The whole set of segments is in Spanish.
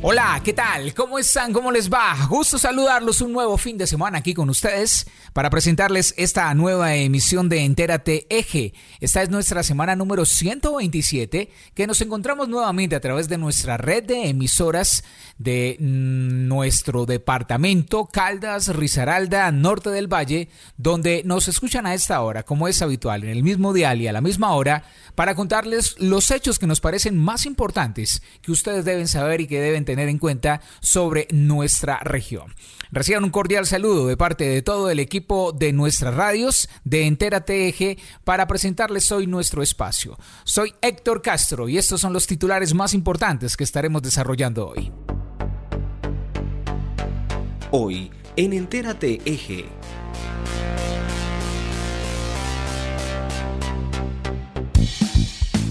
Hola, ¿qué tal? ¿Cómo están? ¿Cómo les va? Gusto saludarlos un nuevo fin de semana aquí con ustedes para presentarles esta nueva emisión de Entérate Eje. Esta es nuestra semana número 127 que nos encontramos nuevamente a través de nuestra red de emisoras de nuestro departamento Caldas, Risaralda, Norte del Valle, donde nos escuchan a esta hora, como es habitual, en el mismo dial y a la misma hora, para contarles los hechos que nos parecen más importantes que ustedes deben saber y que deben tener en cuenta sobre nuestra región. Reciban un cordial saludo de parte de todo el equipo de nuestras radios de Entera TEG para presentarles hoy nuestro espacio. Soy Héctor Castro y estos son los titulares más importantes que estaremos desarrollando hoy. Hoy en Entérate Eje.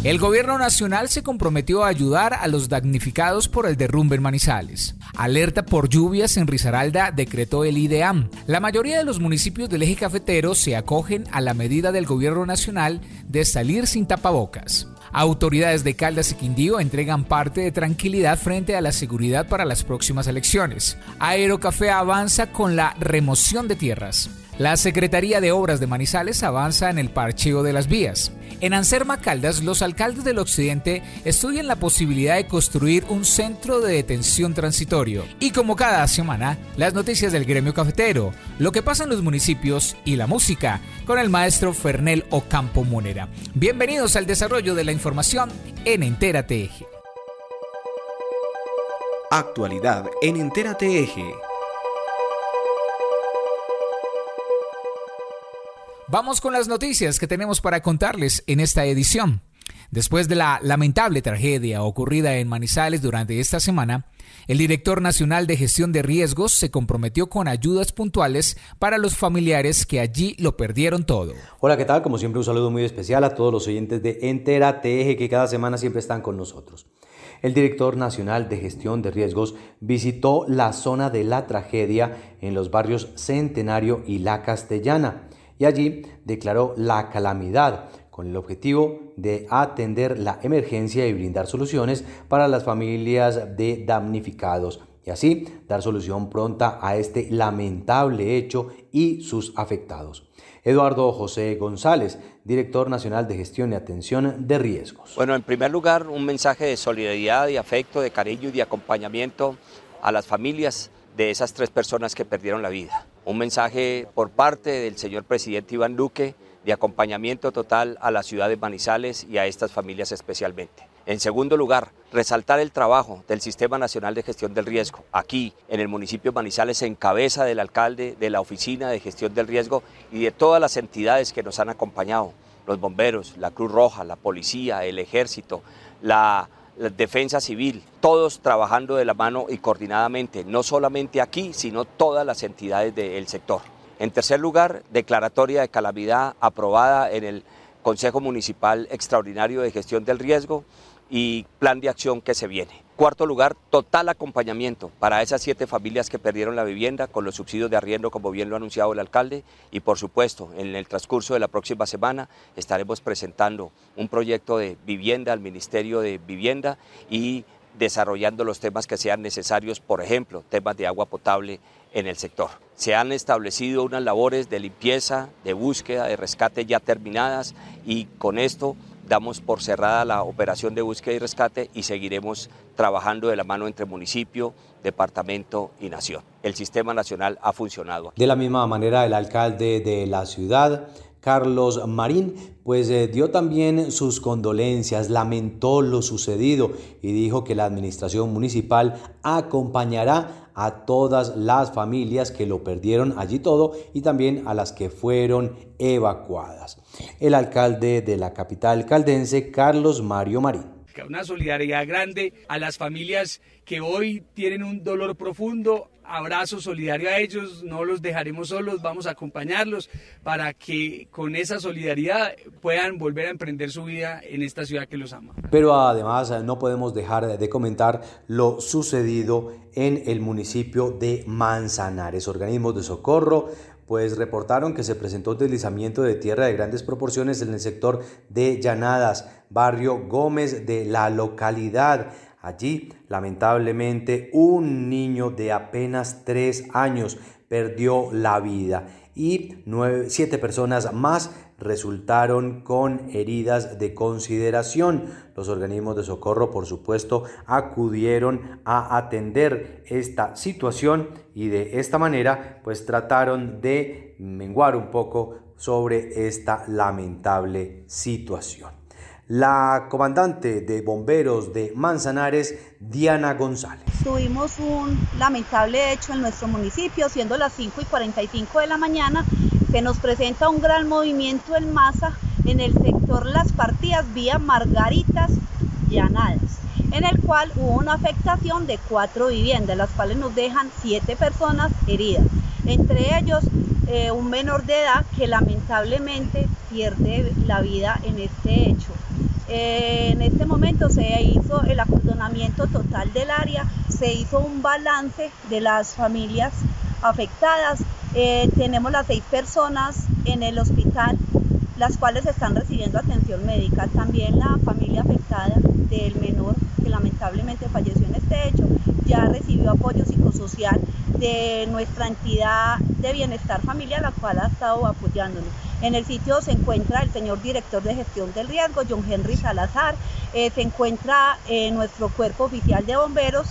El gobierno nacional se comprometió a ayudar a los damnificados por el derrumbe en Manizales. Alerta por lluvias en Risaralda decretó el IDEAM. La mayoría de los municipios del eje cafetero se acogen a la medida del gobierno nacional de salir sin tapabocas. Autoridades de Caldas y Quindío entregan parte de tranquilidad frente a la seguridad para las próximas elecciones. Aerocafé avanza con la remoción de tierras. La Secretaría de Obras de Manizales avanza en el parcheo de las vías. En Anserma Caldas, los alcaldes del occidente estudian la posibilidad de construir un centro de detención transitorio. Y como cada semana, las noticias del gremio cafetero, lo que pasa en los municipios y la música, con el maestro Fernel Ocampo Munera. Bienvenidos al desarrollo de la información en Entérate Eje. Actualidad en Entérate Eje. Vamos con las noticias que tenemos para contarles en esta edición. Después de la lamentable tragedia ocurrida en Manizales durante esta semana, el director nacional de gestión de riesgos se comprometió con ayudas puntuales para los familiares que allí lo perdieron todo. Hola, ¿qué tal? Como siempre, un saludo muy especial a todos los oyentes de Entera TEG que cada semana siempre están con nosotros. El director nacional de gestión de riesgos visitó la zona de la tragedia en los barrios Centenario y La Castellana y allí declaró la calamidad con el objetivo de atender la emergencia y brindar soluciones para las familias de damnificados y así dar solución pronta a este lamentable hecho y sus afectados. Eduardo José González, director nacional de gestión y atención de riesgos. Bueno, en primer lugar, un mensaje de solidaridad, de afecto, de cariño y de acompañamiento a las familias de esas tres personas que perdieron la vida un mensaje por parte del señor presidente Iván Duque de acompañamiento total a la ciudad de Manizales y a estas familias especialmente. En segundo lugar, resaltar el trabajo del Sistema Nacional de Gestión del Riesgo. Aquí, en el municipio de Manizales, en cabeza del alcalde de la Oficina de Gestión del Riesgo y de todas las entidades que nos han acompañado, los bomberos, la Cruz Roja, la policía, el ejército, la la defensa civil, todos trabajando de la mano y coordinadamente, no solamente aquí, sino todas las entidades del sector. En tercer lugar, declaratoria de calamidad aprobada en el Consejo Municipal Extraordinario de Gestión del Riesgo y plan de acción que se viene. Cuarto lugar, total acompañamiento para esas siete familias que perdieron la vivienda con los subsidios de arriendo, como bien lo ha anunciado el alcalde. Y por supuesto, en el transcurso de la próxima semana estaremos presentando un proyecto de vivienda al Ministerio de Vivienda y desarrollando los temas que sean necesarios, por ejemplo, temas de agua potable en el sector. Se han establecido unas labores de limpieza, de búsqueda, de rescate ya terminadas y con esto damos por cerrada la operación de búsqueda y rescate y seguiremos trabajando de la mano entre municipio, departamento y nación. El sistema nacional ha funcionado. De la misma manera, el alcalde de la ciudad, Carlos Marín, pues eh, dio también sus condolencias, lamentó lo sucedido y dijo que la administración municipal acompañará a todas las familias que lo perdieron allí todo y también a las que fueron evacuadas. El alcalde de la capital caldense, Carlos Mario Marín una solidaridad grande a las familias que hoy tienen un dolor profundo, abrazo solidario a ellos, no los dejaremos solos, vamos a acompañarlos para que con esa solidaridad puedan volver a emprender su vida en esta ciudad que los ama. Pero además no podemos dejar de comentar lo sucedido en el municipio de Manzanares. Organismos de socorro pues reportaron que se presentó deslizamiento de tierra de grandes proporciones en el sector de Llanadas, barrio Gómez de la localidad. Allí, lamentablemente, un niño de apenas tres años perdió la vida y siete personas más resultaron con heridas de consideración. Los organismos de socorro, por supuesto, acudieron a atender esta situación y de esta manera, pues trataron de menguar un poco sobre esta lamentable situación. La comandante de bomberos de Manzanares, Diana González. Tuvimos un lamentable hecho en nuestro municipio, siendo las 5 y 45 de la mañana, se nos presenta un gran movimiento en masa en el sector Las Partidas vía Margaritas Llanadas, en el cual hubo una afectación de cuatro viviendas, las cuales nos dejan siete personas heridas, entre ellos eh, un menor de edad que lamentablemente pierde la vida en este hecho. Eh, en este momento se hizo el acordonamiento total del área, se hizo un balance de las familias afectadas eh, tenemos las seis personas en el hospital, las cuales están recibiendo atención médica. También la familia afectada del menor que lamentablemente falleció en este hecho ya recibió apoyo psicosocial de nuestra entidad de bienestar familiar, la cual ha estado apoyándonos. En el sitio se encuentra el señor director de gestión del riesgo, John Henry Salazar, eh, se encuentra eh, nuestro cuerpo oficial de bomberos,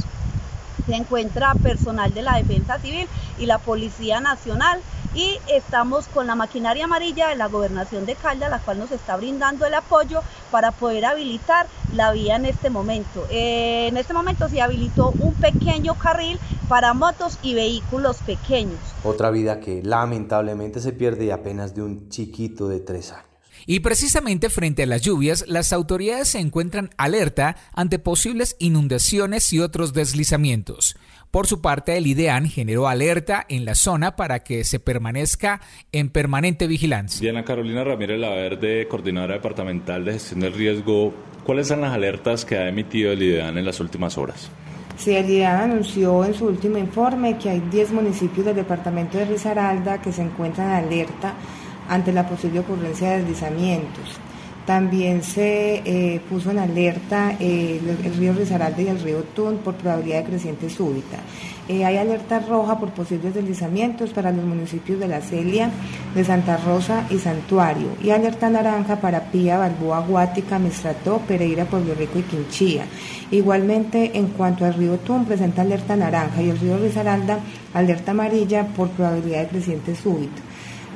se encuentra personal de la Defensa Civil y la Policía Nacional y estamos con la maquinaria amarilla de la Gobernación de Caldas, la cual nos está brindando el apoyo para poder habilitar la vía en este momento. Eh, en este momento se habilitó un pequeño carril para motos y vehículos pequeños. Otra vida que lamentablemente se pierde apenas de un chiquito de tres años. Y precisamente frente a las lluvias, las autoridades se encuentran alerta ante posibles inundaciones y otros deslizamientos. Por su parte, el IDEAN generó alerta en la zona para que se permanezca en permanente vigilancia. Diana Carolina Ramírez Laverde, coordinadora departamental de gestión del riesgo, ¿cuáles son las alertas que ha emitido el IDEAN en las últimas horas? Sí, el IDEAN anunció en su último informe que hay 10 municipios del departamento de Risaralda que se encuentran en alerta ante la posible ocurrencia de deslizamientos. También se eh, puso en alerta eh, el, río Risaralda y el río Tun por probabilidad de creciente súbita. Eh, hay alerta roja por posibles deslizamientos para los municipios de La Celia, de Santa Rosa y Santuario. Y alerta naranja para Pía, Balboa, Guática, Mestrató, Pereira, Pueblo Rico y Quinchía. Igualmente, en cuanto al río Tun, presenta alerta naranja y el río Risaralda, alerta amarilla por probabilidad de creciente súbito.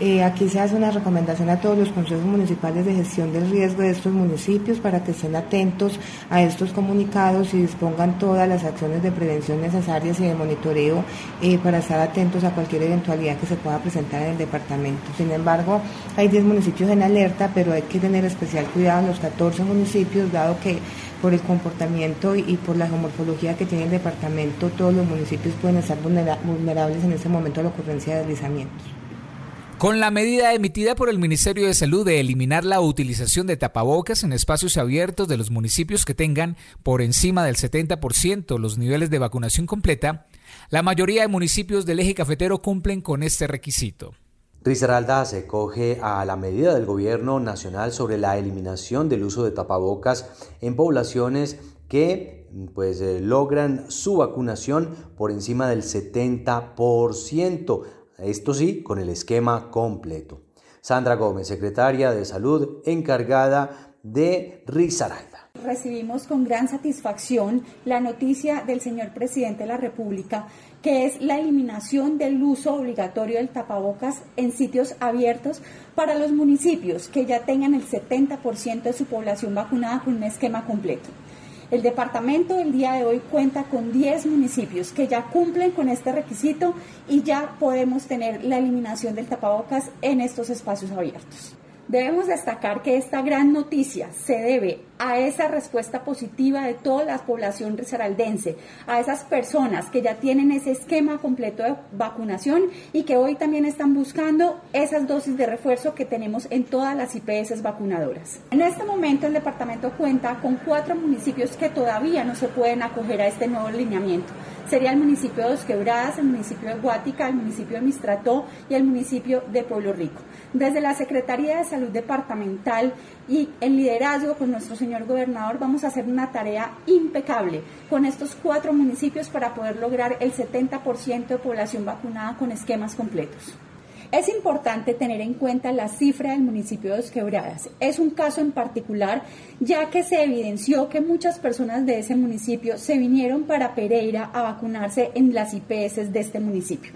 Eh, aquí se hace una recomendación a todos los consejos municipales de gestión del riesgo de estos municipios para que estén atentos a estos comunicados y dispongan todas las acciones de prevención necesarias y de monitoreo eh, para estar atentos a cualquier eventualidad que se pueda presentar en el departamento. Sin embargo, hay 10 municipios en alerta, pero hay que tener especial cuidado en los 14 municipios, dado que por el comportamiento y, por la geomorfología que tiene el departamento, todos los municipios pueden estar vulnerables en ese momento a la ocurrencia de deslizamientos. Con la medida emitida por el Ministerio de Salud de eliminar la utilización de tapabocas en espacios abiertos de los municipios que tengan por encima del 70% los niveles de vacunación completa, la mayoría de municipios del eje cafetero cumplen con este requisito. Risaralda se coge a la medida del gobierno nacional sobre la eliminación del uso de tapabocas en poblaciones que pues eh, logran su vacunación por encima del 70%. Esto sí, con el esquema completo. Sandra Gómez, secretaria de Salud encargada de Risaralda. Recibimos con gran satisfacción la noticia del señor presidente de la República, que es la eliminación del uso obligatorio del tapabocas en sitios abiertos para los municipios que ya tengan el 70% de su población vacunada con un esquema completo. El departamento el día de hoy cuenta con 10 municipios que ya cumplen con este requisito y ya podemos tener la eliminación del tapabocas en estos espacios abiertos. Debemos destacar que esta gran noticia se debe a esa respuesta positiva de toda la población risaraldense, a esas personas que ya tienen ese esquema completo de vacunación y que hoy también están buscando esas dosis de refuerzo que tenemos en todas las IPS vacunadoras. En este momento el departamento cuenta con cuatro municipios que todavía no se pueden acoger a este nuevo lineamiento sería el municipio de Dos Quebradas, el municipio de Guática, el municipio de Mistrató y el municipio de Pueblo Rico. Desde la Secretaría de Salud Departamental y en liderazgo con nuestro señor gobernador vamos a hacer una tarea impecable con estos cuatro municipios para poder lograr el 70% de población vacunada con esquemas completos. Es importante tener en cuenta la cifra del municipio de Dos Quebradas. Es un caso en particular, ya que se evidenció que muchas personas de ese municipio se vinieron para Pereira a vacunarse en las IPS de este municipio.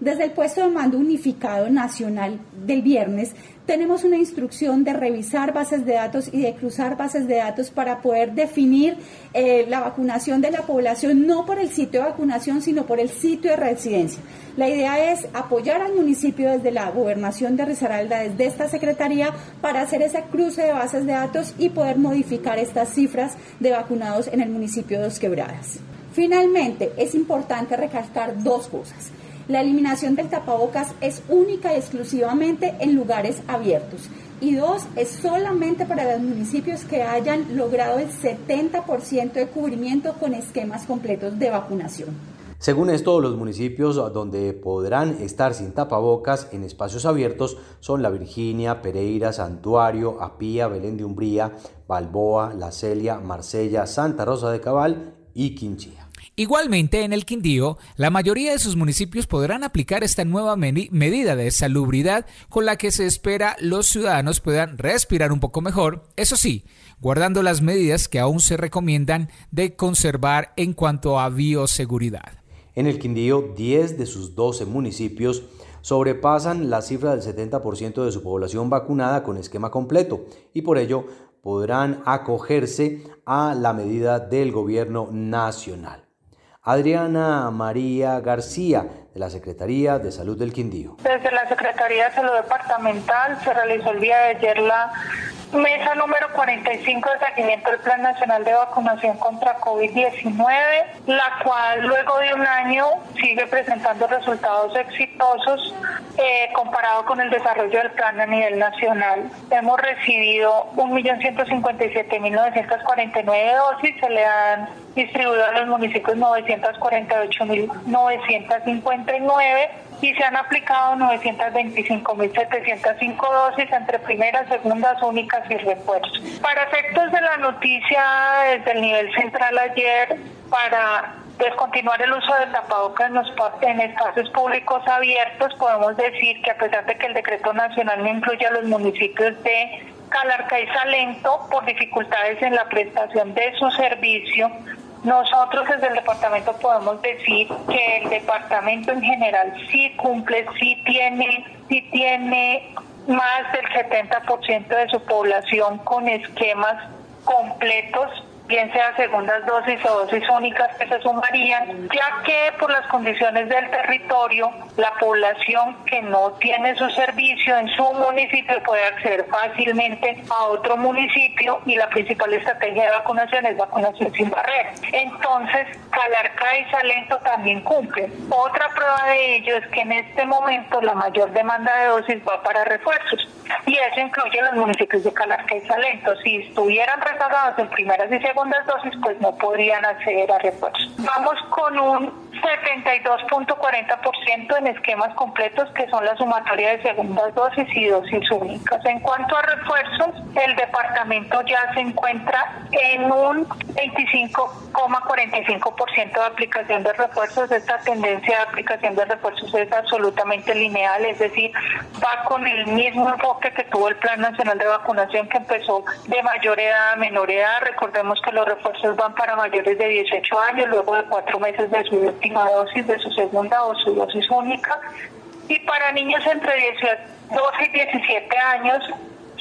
Desde el puesto de mando unificado nacional del viernes, tenemos una instrucción de revisar bases de datos y de cruzar bases de datos para poder definir eh, la vacunación de la población, no por el sitio de vacunación, sino por el sitio de residencia. La idea es apoyar al municipio desde la gobernación de Risaralda, desde esta secretaría, para hacer ese cruce de bases de datos y poder modificar estas cifras de vacunados en el municipio de Dos Quebradas. Finalmente, es importante recalcar dos cosas. La eliminación del tapabocas es única y exclusivamente en lugares abiertos. Y dos, es solamente para los municipios que hayan logrado el 70% de cubrimiento con esquemas completos de vacunación. Según esto, los municipios donde podrán estar sin tapabocas en espacios abiertos son La Virginia, Pereira, Santuario, Apía, Belén de Umbría, Balboa, La Celia, Marsella, Santa Rosa de Cabal y Quinchía. Igualmente, en el Quindío, la mayoría de sus municipios podrán aplicar esta nueva medida de salubridad con la que se espera los ciudadanos puedan respirar un poco mejor, eso sí, guardando las medidas que aún se recomiendan de conservar en cuanto a bioseguridad. En el Quindío, 10 de sus 12 municipios sobrepasan la cifra del 70% de su población vacunada con esquema completo y por ello podrán acogerse a la medida del gobierno nacional. Adriana María García, de la Secretaría de Salud del Quindío. Desde la Secretaría de Salud Departamental se realizó el día de ayer la mesa número 45 de seguimiento del Plan Nacional de Vacunación contra COVID-19, la cual luego de un año sigue presentando resultados exitosos eh, comparado con el desarrollo del plan a nivel nacional. Hemos recibido 1.157.949 dosis, se le han distribuido a los municipios 948.959 y se han aplicado 925.705 dosis entre primeras, segundas, únicas y refuerzos. Para efectos de la noticia desde el nivel central ayer, para descontinuar el uso de tapabocas en, espacios públicos abiertos, podemos decir que a pesar de que el decreto nacional no incluye a los municipios de Calarca y Salento por dificultades en la prestación de su servicio, nosotros desde el departamento podemos decir que el departamento en general sí cumple, sí tiene, sí tiene más del 70% de su población con esquemas completos bien sea segundas dosis o dosis únicas que se sumarían, ya que por las condiciones del territorio, la población que no tiene su servicio en su municipio puede acceder fácilmente a otro municipio y la principal estrategia de vacunación es vacunación sin barrera. Entonces, Calarca y Salento también cumplen. Otra prueba de ello es que en este momento la mayor demanda de dosis va para refuerzos y eso incluye los municipios de Calarca y Salento. Si estuvieran rezagados en primeras y segundas segundas dosis, pues no podrían acceder a refuerzos. Vamos con un 72.40% en esquemas completos, que son la sumatoria de segundas dosis y dosis únicas. En cuanto a refuerzos, el departamento ya se encuentra en un 25,45% de aplicación de refuerzos. Esta tendencia de aplicación de refuerzos es absolutamente lineal, es decir, va con el mismo enfoque que tuvo el Plan Nacional de Vacunación que empezó de mayor edad a menor edad. Recordemos que los refuerzos van para mayores de 18 años, luego de cuatro meses de su última dosis, de su segunda o su dosis única. Y para niños entre 12 y 17 años,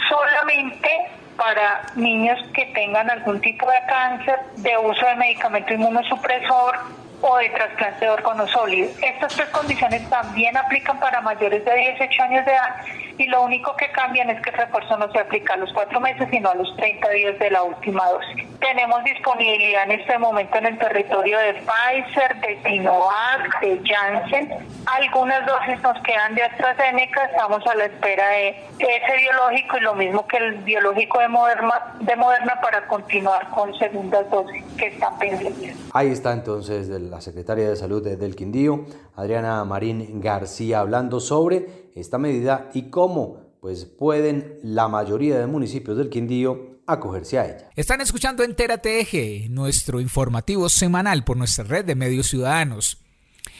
solamente para niños que tengan algún tipo de cáncer, de uso de medicamento inmunosupresor o de trasplante de órgano sólido. Estas tres condiciones también aplican para mayores de 18 años de edad y lo único que cambian es que el refuerzo no se aplica a los cuatro meses, sino a los 30 días de la última dosis. Tenemos disponibilidad en este momento en el territorio de Pfizer, de Sinovac, de Janssen. Algunas dosis nos quedan de AstraZeneca, estamos a la espera de ese biológico y lo mismo que el biológico de Moderna, de Moderna para continuar con segundas dosis que están pendientes. Ahí está entonces la secretaria de Salud del Quindío, Adriana Marín García, hablando sobre esta medida y cómo pues pueden la mayoría de municipios del Quindío acogerse a ella. Están escuchando Entera TG, nuestro informativo semanal por nuestra red de medios ciudadanos.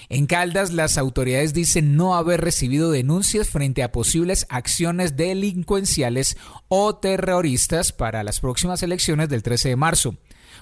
En Caldas, las autoridades dicen no haber recibido denuncias frente a posibles acciones delincuenciales o terroristas para las próximas elecciones del 13 de marzo.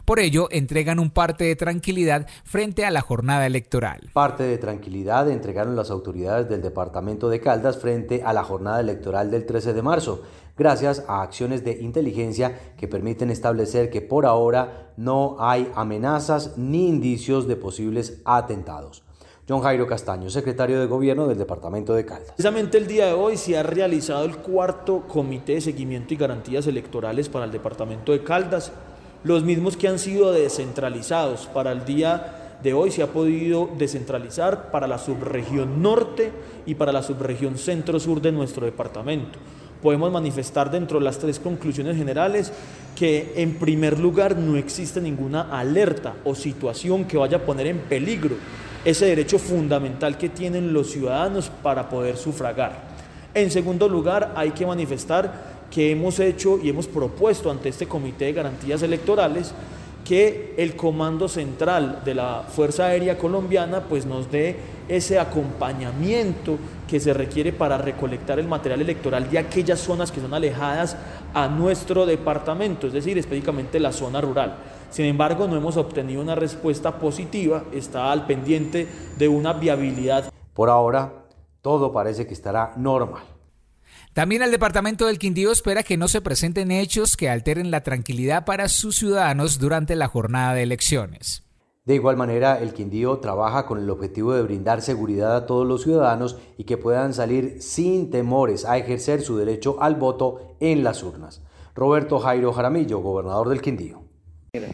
Por ello, entregan un parte de tranquilidad frente a la jornada electoral. Parte de tranquilidad entregaron las autoridades del departamento de Caldas frente a la jornada electoral del 13 de marzo, gracias a acciones de inteligencia que permiten establecer que por ahora no hay amenazas ni indicios de posibles atentados. John Jairo Castaño, secretario de Gobierno del Departamento de Caldas. Precisamente el día de hoy se ha realizado el cuarto Comité de Seguimiento y Garantías Electorales para el Departamento de Caldas, los mismos que han sido descentralizados. Para el día de hoy se ha podido descentralizar para la subregión norte y para la subregión centro-sur de nuestro departamento. Podemos manifestar dentro de las tres conclusiones generales que en primer lugar no existe ninguna alerta o situación que vaya a poner en peligro ese derecho fundamental que tienen los ciudadanos para poder sufragar. En segundo lugar, hay que manifestar que hemos hecho y hemos propuesto ante este Comité de Garantías Electorales que el Comando Central de la Fuerza Aérea Colombiana pues nos dé ese acompañamiento que se requiere para recolectar el material electoral de aquellas zonas que son alejadas a nuestro departamento, es decir, específicamente la zona rural. Sin embargo, no hemos obtenido una respuesta positiva, está al pendiente de una viabilidad. Por ahora, todo parece que estará normal. También el departamento del Quindío espera que no se presenten hechos que alteren la tranquilidad para sus ciudadanos durante la jornada de elecciones. De igual manera, el Quindío trabaja con el objetivo de brindar seguridad a todos los ciudadanos y que puedan salir sin temores a ejercer su derecho al voto en las urnas. Roberto Jairo Jaramillo, gobernador del Quindío.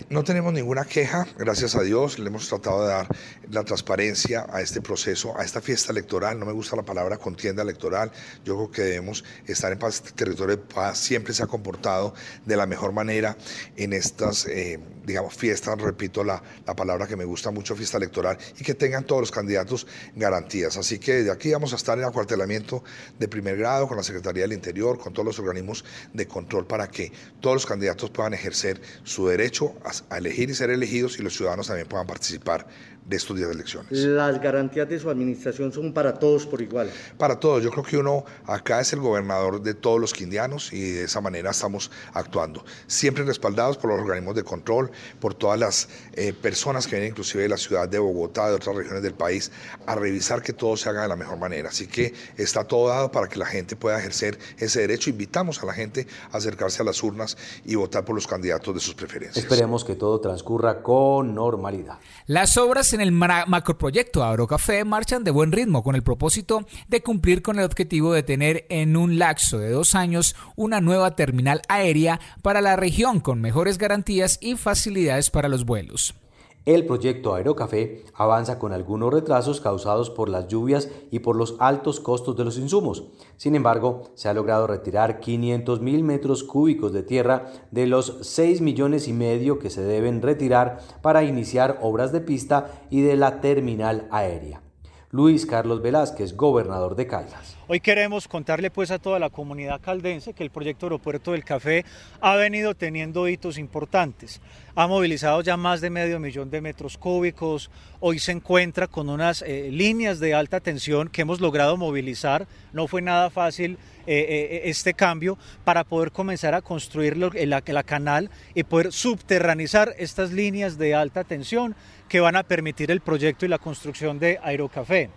No tenemos ninguna queja, gracias a Dios, le hemos tratado de dar la transparencia a este proceso, a esta fiesta electoral, no me gusta la palabra contienda electoral, yo creo que debemos estar en paz, este territorio de paz siempre se ha comportado de la mejor manera en estas, eh, digamos, fiestas, repito la, la palabra que me gusta mucho, fiesta electoral, y que tengan todos los candidatos garantías. Así que de aquí vamos a estar en acuartelamiento de primer grado con la Secretaría del Interior, con todos los organismos de control para que todos los candidatos puedan ejercer su derecho a, elegir y ser elegidos y los ciudadanos también puedan participar de estos días de elecciones. ¿Las garantías de su administración son para todos por igual? Para todos. Yo creo que uno acá es el gobernador de todos los quindianos y de esa manera estamos actuando. Siempre respaldados por los organismos de control, por todas las eh, personas que vienen inclusive de la ciudad de Bogotá, de otras regiones del país, a revisar que todo se haga de la mejor manera. Así que está todo dado para que la gente pueda ejercer ese derecho. Invitamos a la gente a acercarse a las urnas y votar por los candidatos de sus preferencias. Esperemos que todo transcurra con normalidad. Las obras en el macroproyecto Agrocafé marchan de buen ritmo con el propósito de cumplir con el objetivo de tener en un lapso de dos años una nueva terminal aérea para la región con mejores garantías y facilidades para los vuelos. El proyecto Aerocafé avanza con algunos retrasos causados por las lluvias y por los altos costos de los insumos. Sin embargo, se ha logrado retirar 500 mil metros cúbicos de tierra de los 6 millones y medio que se deben retirar para iniciar obras de pista y de la terminal aérea. Luis Carlos Velázquez, gobernador de Caldas. Hoy queremos contarle pues a toda la comunidad caldense que el proyecto Aeropuerto del Café ha venido teniendo hitos importantes. Ha movilizado ya más de medio millón de metros cúbicos. Hoy se encuentra con unas eh, líneas de alta tensión que hemos logrado movilizar. No fue nada fácil eh, eh, este cambio para poder comenzar a construir la, la canal y poder subterranizar estas líneas de alta tensión que van a permitir el proyecto y la construcción de Aerocafé.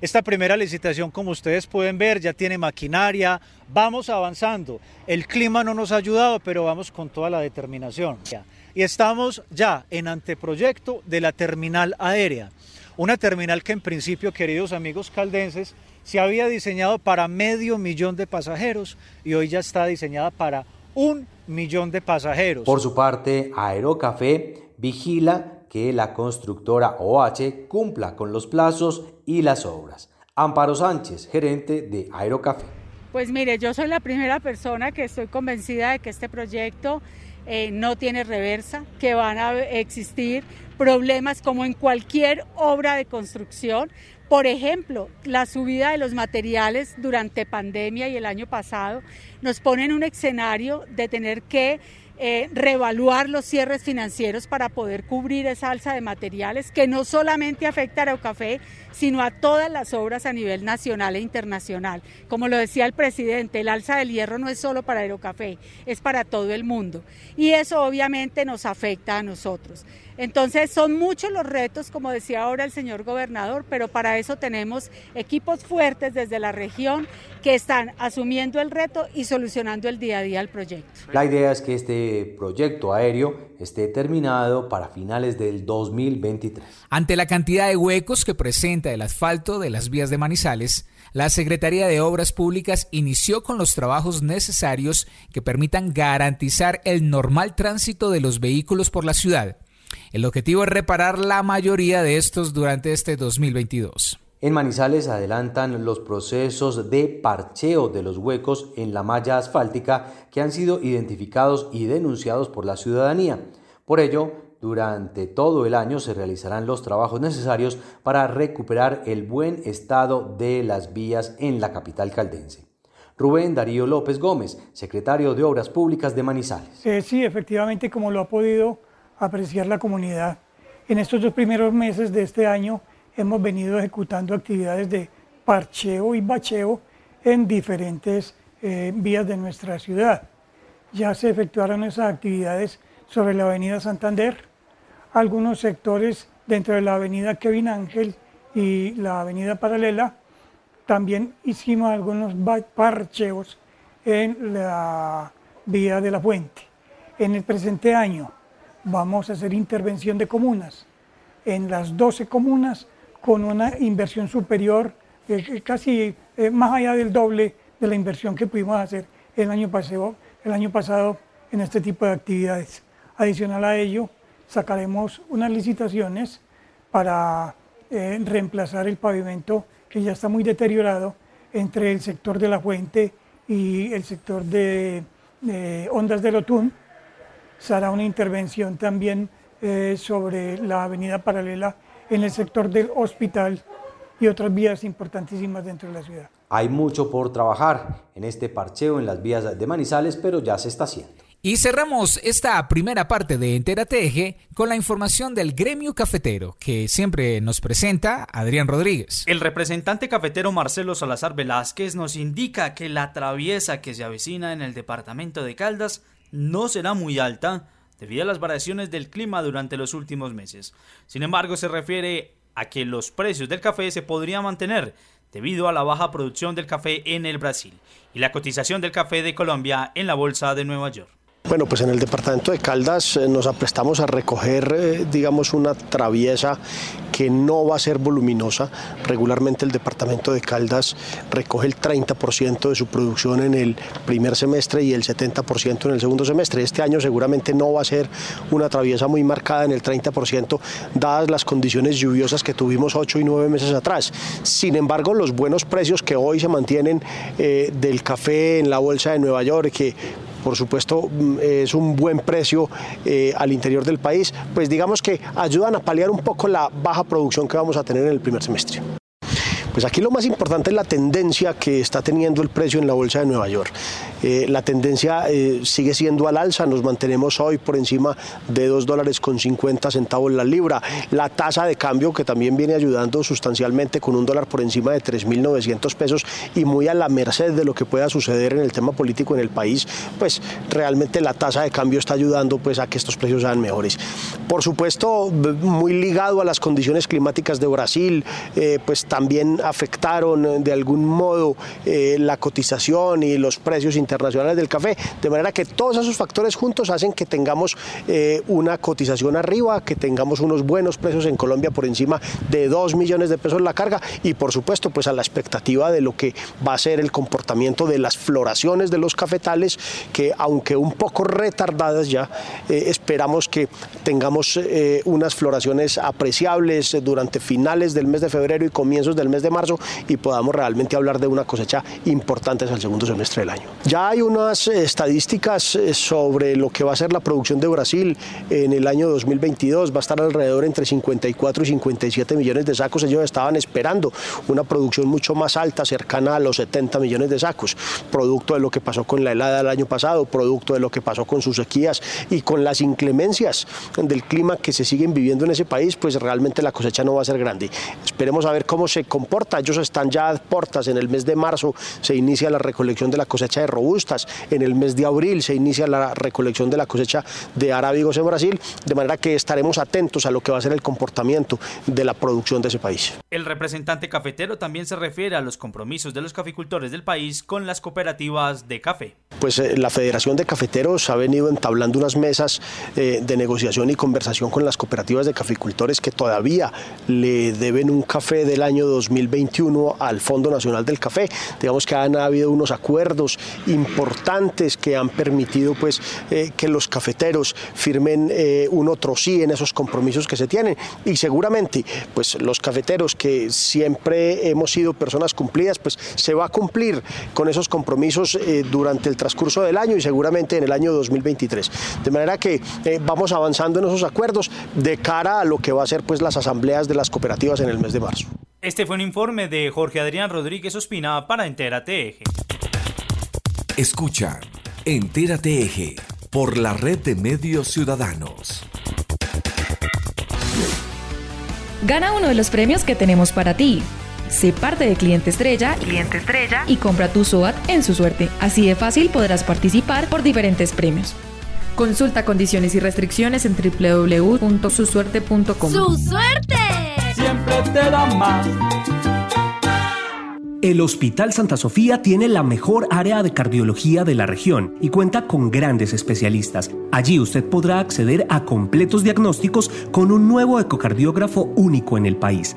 Esta primera licitación, como ustedes pueden ver, ya tiene maquinaria, vamos avanzando. El clima no nos ha ayudado, pero vamos con toda la determinación. Y estamos ya en anteproyecto de la terminal aérea. Una terminal que en principio, queridos amigos caldenses, se había diseñado para medio millón de pasajeros y hoy ya está diseñada para un millón de pasajeros. Por su parte, Aerocafé vigila que la constructora OH cumpla con los plazos y las obras. Amparo Sánchez, gerente de Aerocafé. Pues mire, yo soy la primera persona que estoy convencida de que este proyecto eh, no tiene reversa, que van a existir problemas como en cualquier obra de construcción. Por ejemplo, la subida de los materiales durante pandemia y el año pasado nos pone en un escenario de tener que eh, reevaluar los cierres financieros para poder cubrir esa alza de materiales que no solamente afecta a Aerocafé, sino a todas las obras a nivel nacional e internacional. Como lo decía el presidente, el alza del hierro no es solo para Aerocafé, es para todo el mundo. Y eso obviamente nos afecta a nosotros. Entonces son muchos los retos, como decía ahora el señor gobernador, pero para eso tenemos equipos fuertes desde la región que están asumiendo el reto y solucionando el día a día el proyecto. La idea es que este proyecto aéreo esté terminado para finales del 2023. Ante la cantidad de huecos que presenta el asfalto de las vías de Manizales, la Secretaría de Obras Públicas inició con los trabajos necesarios que permitan garantizar el normal tránsito de los vehículos por la ciudad. El objetivo es reparar la mayoría de estos durante este 2022. En Manizales adelantan los procesos de parcheo de los huecos en la malla asfáltica que han sido identificados y denunciados por la ciudadanía. Por ello, durante todo el año se realizarán los trabajos necesarios para recuperar el buen estado de las vías en la capital caldense. Rubén Darío López Gómez, secretario de Obras Públicas de Manizales. Eh, sí, efectivamente, como lo ha podido apreciar la comunidad. En estos dos primeros meses de este año hemos venido ejecutando actividades de parcheo y bacheo en diferentes eh, vías de nuestra ciudad. Ya se efectuaron esas actividades sobre la avenida Santander, algunos sectores dentro de la avenida Kevin Ángel y la avenida Paralela. También hicimos algunos parcheos en la vía de la fuente. En el presente año vamos a hacer intervención de comunas. En las 12 comunas con una inversión superior, eh, casi eh, más allá del doble de la inversión que pudimos hacer el año, pasado, el año pasado en este tipo de actividades. Adicional a ello, sacaremos unas licitaciones para eh, reemplazar el pavimento que ya está muy deteriorado entre el sector de la fuente y el sector de, de Ondas del Otún se hará una intervención también eh, sobre la avenida paralela en el sector del hospital y otras vías importantísimas dentro de la ciudad. Hay mucho por trabajar en este parcheo en las vías de Manizales, pero ya se está haciendo. Y cerramos esta primera parte de Entera Teje con la información del gremio cafetero que siempre nos presenta Adrián Rodríguez. El representante cafetero Marcelo Salazar Velázquez nos indica que la traviesa que se avecina en el departamento de Caldas no será muy alta debido a las variaciones del clima durante los últimos meses. Sin embargo, se refiere a que los precios del café se podrían mantener debido a la baja producción del café en el Brasil y la cotización del café de Colombia en la Bolsa de Nueva York. Bueno, pues en el departamento de Caldas eh, nos aprestamos a recoger, eh, digamos, una traviesa que no va a ser voluminosa. Regularmente el departamento de Caldas recoge el 30% de su producción en el primer semestre y el 70% en el segundo semestre. Este año seguramente no va a ser una traviesa muy marcada en el 30%, dadas las condiciones lluviosas que tuvimos 8 y 9 meses atrás. Sin embargo, los buenos precios que hoy se mantienen eh, del café en la bolsa de Nueva York, que por supuesto mm, es un buen precio eh, al interior del país, pues digamos que ayudan a paliar un poco la baja producción que vamos a tener en el primer semestre. Pues aquí lo más importante es la tendencia que está teniendo el precio en la bolsa de Nueva York. Eh, la tendencia eh, sigue siendo al alza, nos mantenemos hoy por encima de 2 dólares con 50 centavos la libra. La tasa de cambio que también viene ayudando sustancialmente con un dólar por encima de 3.900 pesos y muy a la merced de lo que pueda suceder en el tema político en el país, pues realmente la tasa de cambio está ayudando pues a que estos precios sean mejores. Por supuesto, muy ligado a las condiciones climáticas de Brasil, eh, pues también afectaron de algún modo la cotización y los precios internacionales del café, de manera que todos esos factores juntos hacen que tengamos una cotización arriba, que tengamos unos buenos precios en Colombia por encima de 2 millones de pesos la carga y por supuesto pues a la expectativa de lo que va a ser el comportamiento de las floraciones de los cafetales que aunque un poco retardadas ya eh, esperamos que tengamos eh, unas floraciones apreciables durante finales del mes de febrero y comienzos del mes de marzo y podamos realmente hablar de una cosecha importante hacia el segundo semestre del año. Ya hay unas estadísticas eh, sobre lo que va a ser la producción de Brasil en el año 2022, va a estar alrededor entre 54 y 57 millones de sacos, ellos estaban esperando una producción mucho más alta, cercana a los 70 millones de sacos, producto de lo que pasó con la helada del año pasado, producto de lo que pasó con sus sequías y con las inclemencias del clima que se siguen viviendo en ese país, pues realmente la cosecha no va a ser grande. Esperemos a ver cómo se comporta. Ellos están ya a portas. En el mes de marzo se inicia la recolección de la cosecha de robustas. En el mes de abril se inicia la recolección de la cosecha de arábigos en Brasil. De manera que estaremos atentos a lo que va a ser el comportamiento de la producción de ese país. El representante cafetero también se refiere a los compromisos de los caficultores del país con las cooperativas de café. Pues eh, la Federación de Cafeteros ha venido entablando unas mesas eh, de negociación y conversación con las cooperativas de caficultores que todavía le deben un café del año 2021 al Fondo Nacional del Café. Digamos que han habido unos acuerdos importantes que han permitido pues eh, que los cafeteros firmen un otro sí en esos compromisos que se tienen y seguramente pues los cafeteros que siempre hemos sido personas cumplidas pues se va a cumplir con esos compromisos durante el transcurso del año y seguramente en el año 2023. De manera que eh, vamos avanzando en esos acuerdos de cara a lo que va a ser pues las asambleas de las cooperativas en el mes de marzo. Este fue un informe de Jorge Adrián Rodríguez Ospina para Entérate Eje. Escucha Entérate Eje por la red de medios ciudadanos. Gana uno de los premios que tenemos para ti. Sé parte de Cliente Estrella, Cliente Estrella y compra tu SOAT en su suerte. Así de fácil podrás participar por diferentes premios. Consulta condiciones y restricciones en www.susuerte.com. ¡Su suerte! Siempre te da más. El Hospital Santa Sofía tiene la mejor área de cardiología de la región y cuenta con grandes especialistas. Allí usted podrá acceder a completos diagnósticos con un nuevo ecocardiógrafo único en el país.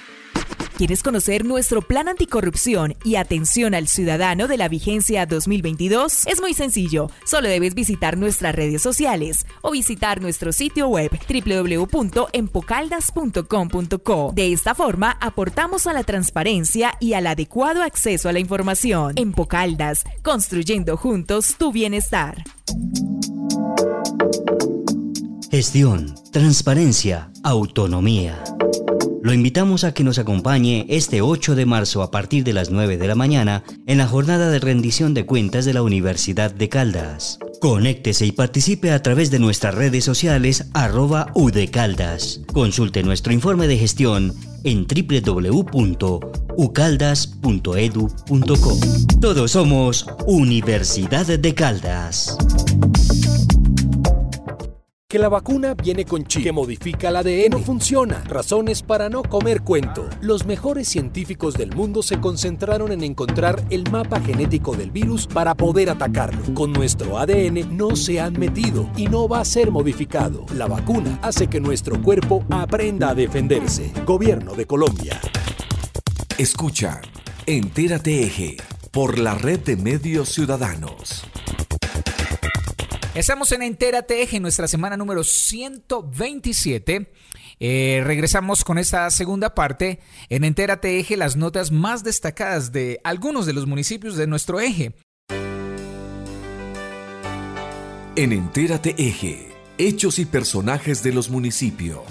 ¿Quieres conocer nuestro plan anticorrupción y atención al ciudadano de la vigencia 2022? Es muy sencillo, solo debes visitar nuestras redes sociales o visitar nuestro sitio web www.empocaldas.com.co. De esta forma, aportamos a la transparencia y al adecuado acceso a la información. Empocaldas, construyendo juntos tu bienestar. Gestión, transparencia, autonomía. Lo invitamos a que nos acompañe este 8 de marzo a partir de las 9 de la mañana en la jornada de rendición de cuentas de la Universidad de Caldas. Conéctese y participe a través de nuestras redes sociales arroba udecaldas. Consulte nuestro informe de gestión en www.ucaldas.edu.co. Todos somos Universidad de Caldas que la vacuna viene con chip, que modifica el ADN, no funciona. Razones para no comer cuento. Los mejores científicos del mundo se concentraron en encontrar el mapa genético del virus para poder atacarlo. Con nuestro ADN no se han metido y no va a ser modificado. La vacuna hace que nuestro cuerpo aprenda a defenderse. Gobierno de Colombia. Escucha, entérate eje por la red de medios ciudadanos. Estamos en Entera Eje, nuestra semana número 127. Eh, regresamos con esta segunda parte. En Entera Eje, las notas más destacadas de algunos de los municipios de nuestro eje. En Entérate Eje, hechos y personajes de los municipios.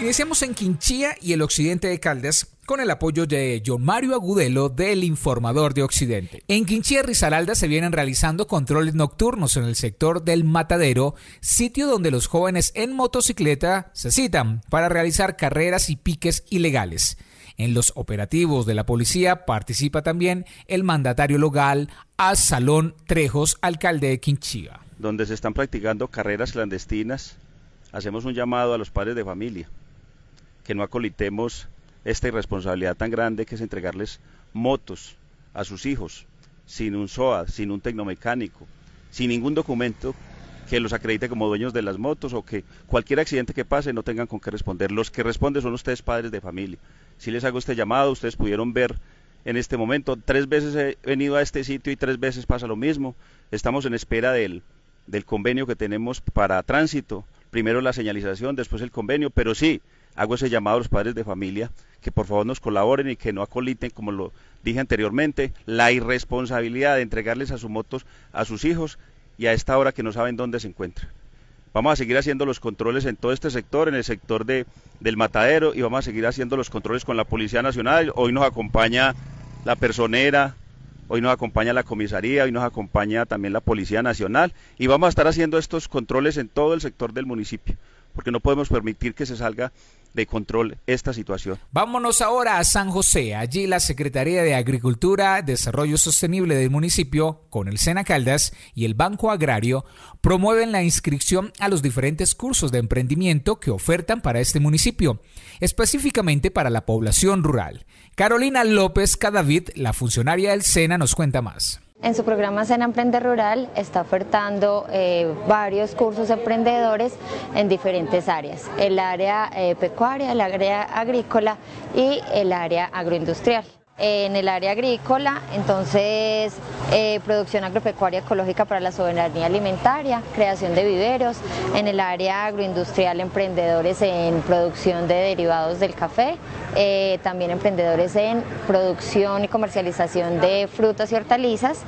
Iniciamos en Quinchía y el occidente de Caldas con el apoyo de John Mario Agudelo del Informador de Occidente. En Quinchía Risaralda se vienen realizando controles nocturnos en el sector del Matadero, sitio donde los jóvenes en motocicleta se citan para realizar carreras y piques ilegales. En los operativos de la policía participa también el mandatario local Salón Trejos, alcalde de Quinchía. Donde se están practicando carreras clandestinas, hacemos un llamado a los padres de familia que no acolitemos esta irresponsabilidad tan grande que es entregarles motos a sus hijos sin un SOA, sin un tecnomecánico, sin ningún documento que los acredite como dueños de las motos o que cualquier accidente que pase no tengan con qué responder. Los que responden son ustedes padres de familia. Si les hago este llamado, ustedes pudieron ver en este momento, tres veces he venido a este sitio y tres veces pasa lo mismo. Estamos en espera del, del convenio que tenemos para tránsito. Primero la señalización, después el convenio, pero sí, hago ese llamado a los padres de familia que por favor nos colaboren y que no acoliten, como lo dije anteriormente, la irresponsabilidad de entregarles a sus motos a sus hijos y a esta hora que no saben dónde se encuentran. Vamos a seguir haciendo los controles en todo este sector, en el sector de, del matadero, y vamos a seguir haciendo los controles con la Policía Nacional. Hoy nos acompaña la personera, hoy nos acompaña la comisaría, hoy nos acompaña también la Policía Nacional, y vamos a estar haciendo estos controles en todo el sector del municipio, porque no podemos permitir que se salga de control esta situación. Vámonos ahora a San José. Allí la Secretaría de Agricultura, Desarrollo Sostenible del municipio, con el Sena Caldas y el Banco Agrario, promueven la inscripción a los diferentes cursos de emprendimiento que ofertan para este municipio, específicamente para la población rural. Carolina López Cadavid, la funcionaria del Sena, nos cuenta más. En su programa Cena Emprende Rural está ofertando eh, varios cursos emprendedores en diferentes áreas, el área eh, pecuaria, el área agrícola y el área agroindustrial en el área agrícola, entonces eh, producción agropecuaria ecológica para la soberanía alimentaria, creación de viveros, en el área agroindustrial emprendedores en producción de derivados del café, eh, también emprendedores en producción y comercialización de frutas y hortalizas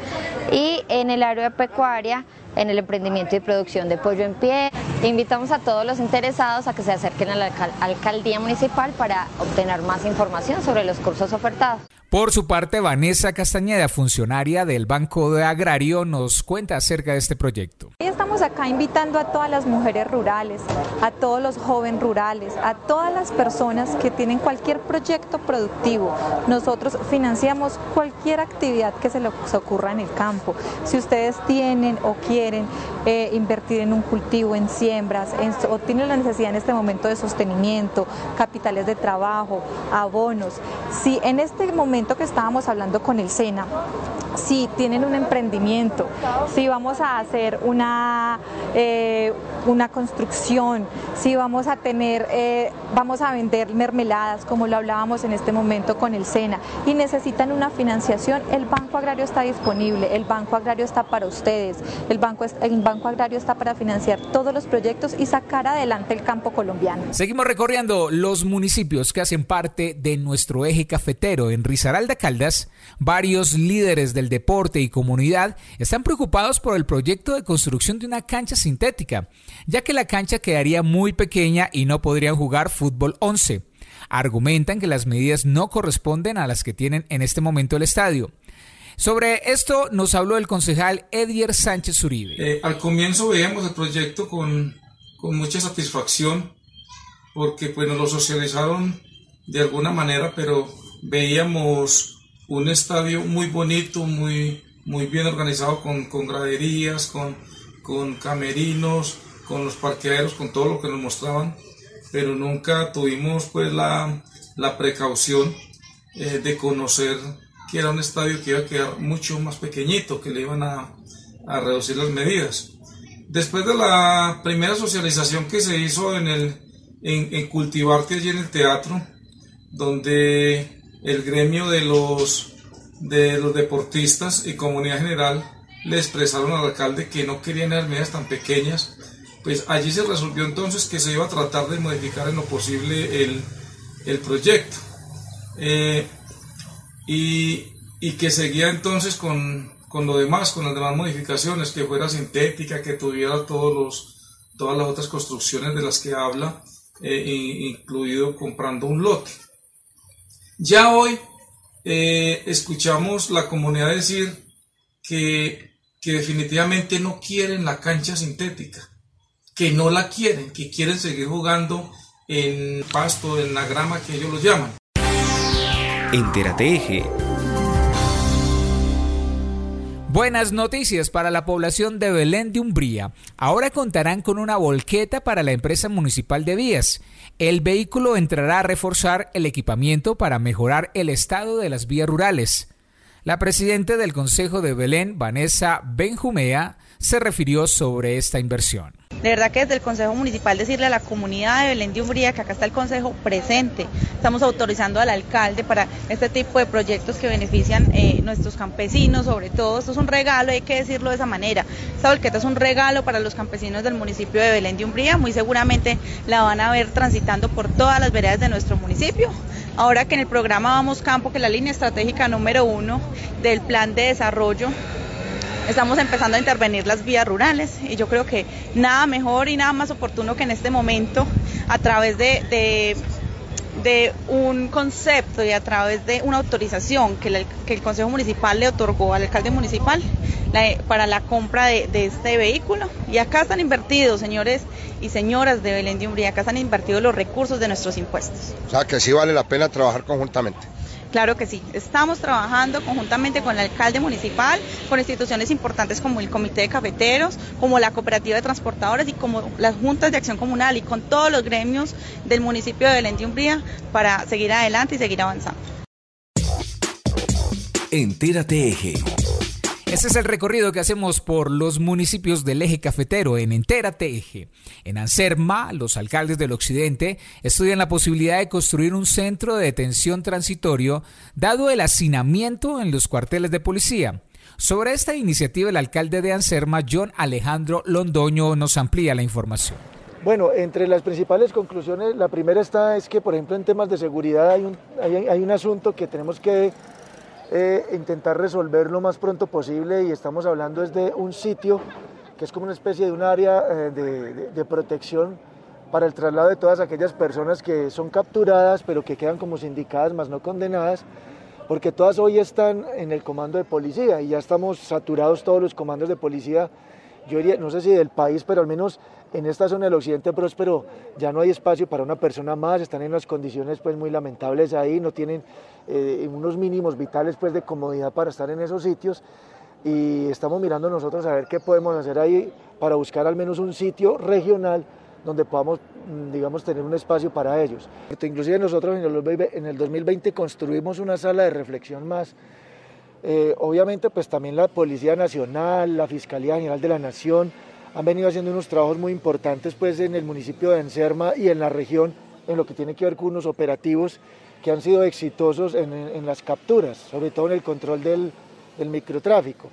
y en el área pecuaria en el emprendimiento y producción de pollo en pie. Invitamos a todos los interesados a que se acerquen a la alcaldía municipal para obtener más información sobre los cursos ofertados. Por su parte, Vanessa Castañeda, funcionaria del Banco de Agrario, nos cuenta acerca de este proyecto. Estamos acá invitando a todas las mujeres rurales, a todos los jóvenes rurales, a todas las personas que tienen cualquier proyecto productivo. Nosotros financiamos cualquier actividad que se les ocurra en el campo. Si ustedes tienen o quieren quieren. Eh, invertir en un cultivo, en siembras, o tienen la necesidad en este momento de sostenimiento, capitales de trabajo, abonos, si en este momento que estábamos hablando con el SENA, si tienen un emprendimiento, si vamos a hacer una, eh, una construcción, si vamos a tener, eh, vamos a vender mermeladas, como lo hablábamos en este momento con el SENA, y necesitan una financiación, el Banco Agrario está disponible, el Banco Agrario está para ustedes, el Banco, el Banco Agrario está para financiar todos los proyectos y sacar adelante el campo colombiano. Seguimos recorriendo los municipios que hacen parte de nuestro eje cafetero en Risaralda Caldas, varios líderes del deporte y comunidad están preocupados por el proyecto de construcción de una cancha sintética, ya que la cancha quedaría muy pequeña y no podrían jugar fútbol 11. Argumentan que las medidas no corresponden a las que tienen en este momento el estadio. Sobre esto nos habló el concejal Edier Sánchez Uribe. Eh, al comienzo veíamos el proyecto con, con mucha satisfacción porque pues nos lo socializaron de alguna manera, pero veíamos un estadio muy bonito, muy, muy bien organizado con, con graderías, con, con camerinos, con los parqueaderos, con todo lo que nos mostraban, pero nunca tuvimos pues la, la precaución eh, de conocer que era un estadio que iba a quedar mucho más pequeñito, que le iban a, a reducir las medidas. Después de la primera socialización que se hizo en, el, en, en Cultivarte allí en el teatro, donde el gremio de los, de los deportistas y comunidad general le expresaron al alcalde que no querían las medidas tan pequeñas, pues allí se resolvió entonces que se iba a tratar de modificar en lo posible el, el proyecto. Eh, y, y, que seguía entonces con, con, lo demás, con las demás modificaciones, que fuera sintética, que tuviera todos los, todas las otras construcciones de las que habla, eh, incluido comprando un lote. Ya hoy eh, escuchamos la comunidad decir que, que definitivamente no quieren la cancha sintética, que no la quieren, que quieren seguir jugando en pasto, en la grama que ellos lo llaman. Entérate Eje Buenas noticias para la población de Belén de Umbría. Ahora contarán con una volqueta para la empresa municipal de vías. El vehículo entrará a reforzar el equipamiento para mejorar el estado de las vías rurales. La presidenta del Consejo de Belén, Vanessa Benjumea, se refirió sobre esta inversión. De verdad que desde el Consejo Municipal decirle a la comunidad de Belén de Umbría que acá está el Consejo presente. Estamos autorizando al alcalde para este tipo de proyectos que benefician eh, nuestros campesinos, sobre todo. Esto es un regalo, hay que decirlo de esa manera. Esta volqueta es un regalo para los campesinos del municipio de Belén de Umbría. Muy seguramente la van a ver transitando por todas las veredas de nuestro municipio. Ahora que en el programa Vamos Campo, que es la línea estratégica número uno del plan de desarrollo estamos empezando a intervenir las vías rurales y yo creo que nada mejor y nada más oportuno que en este momento a través de, un concepto y a través de una autorización que, el Consejo Municipal le otorgó al alcalde municipal para la compra de, de, este vehículo. Y acá están invertidos, señores y señoras de Belén de Umbría, acá están invertidos los recursos de nuestros impuestos. O sea que sí vale la pena trabajar conjuntamente. Claro que sí, estamos trabajando conjuntamente con el alcalde municipal, con instituciones importantes como el Comité de Cafeteros, como la Cooperativa de Transportadores y como las juntas de acción comunal y con todos los gremios del municipio de Belén de Umbría para seguir adelante y seguir avanzando. Entérate Eje. Este es el recorrido que hacemos por los municipios del eje cafetero en Entérate Eje. En Anserma, los alcaldes del occidente estudian la posibilidad de construir un centro de detención transitorio dado el hacinamiento en los cuarteles de policía. Sobre esta iniciativa, el alcalde de Anserma, John Alejandro Londoño, nos amplía la información. Bueno, entre las principales conclusiones, la primera está es que, por ejemplo, en temas de seguridad hay un, hay un asunto que tenemos que eh, intentar resolver lo más pronto posible y estamos hablando de un sitio que es como una especie de un área eh, de, protección para el traslado de todas aquellas personas que son capturadas pero que quedan como sindicadas más no condenadas porque todas hoy están en el comando de policía y ya estamos saturados todos los comandos de policía. Yo diría, no sé si del país, pero al menos en esta zona del occidente próspero ya no hay espacio para una persona más, están en unas condiciones pues muy lamentables ahí, no tienen eh, unos mínimos vitales pues de comodidad para estar en esos sitios y estamos mirando nosotros a ver qué podemos hacer ahí para buscar al menos un sitio regional donde podamos, mm, digamos, tener un espacio para ellos. Inclusive nosotros en el 2020 construimos una sala de reflexión más eh, obviamente, pues también la Policía Nacional, la Fiscalía General de la Nación han venido haciendo unos trabajos muy importantes pues en el municipio de Enserma y en la región en lo que tiene que ver con unos operativos que han sido exitosos en, las capturas, sobre todo en el control del, microtráfico.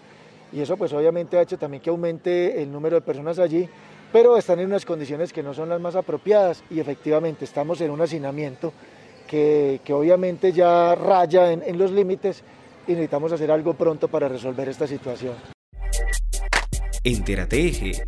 Y eso pues obviamente ha hecho también que aumente el número de personas allí, pero están en unas condiciones que no son las más apropiadas y efectivamente estamos en un hacinamiento que, que obviamente ya raya en los límites y necesitamos hacer algo pronto para resolver esta situación. Entérate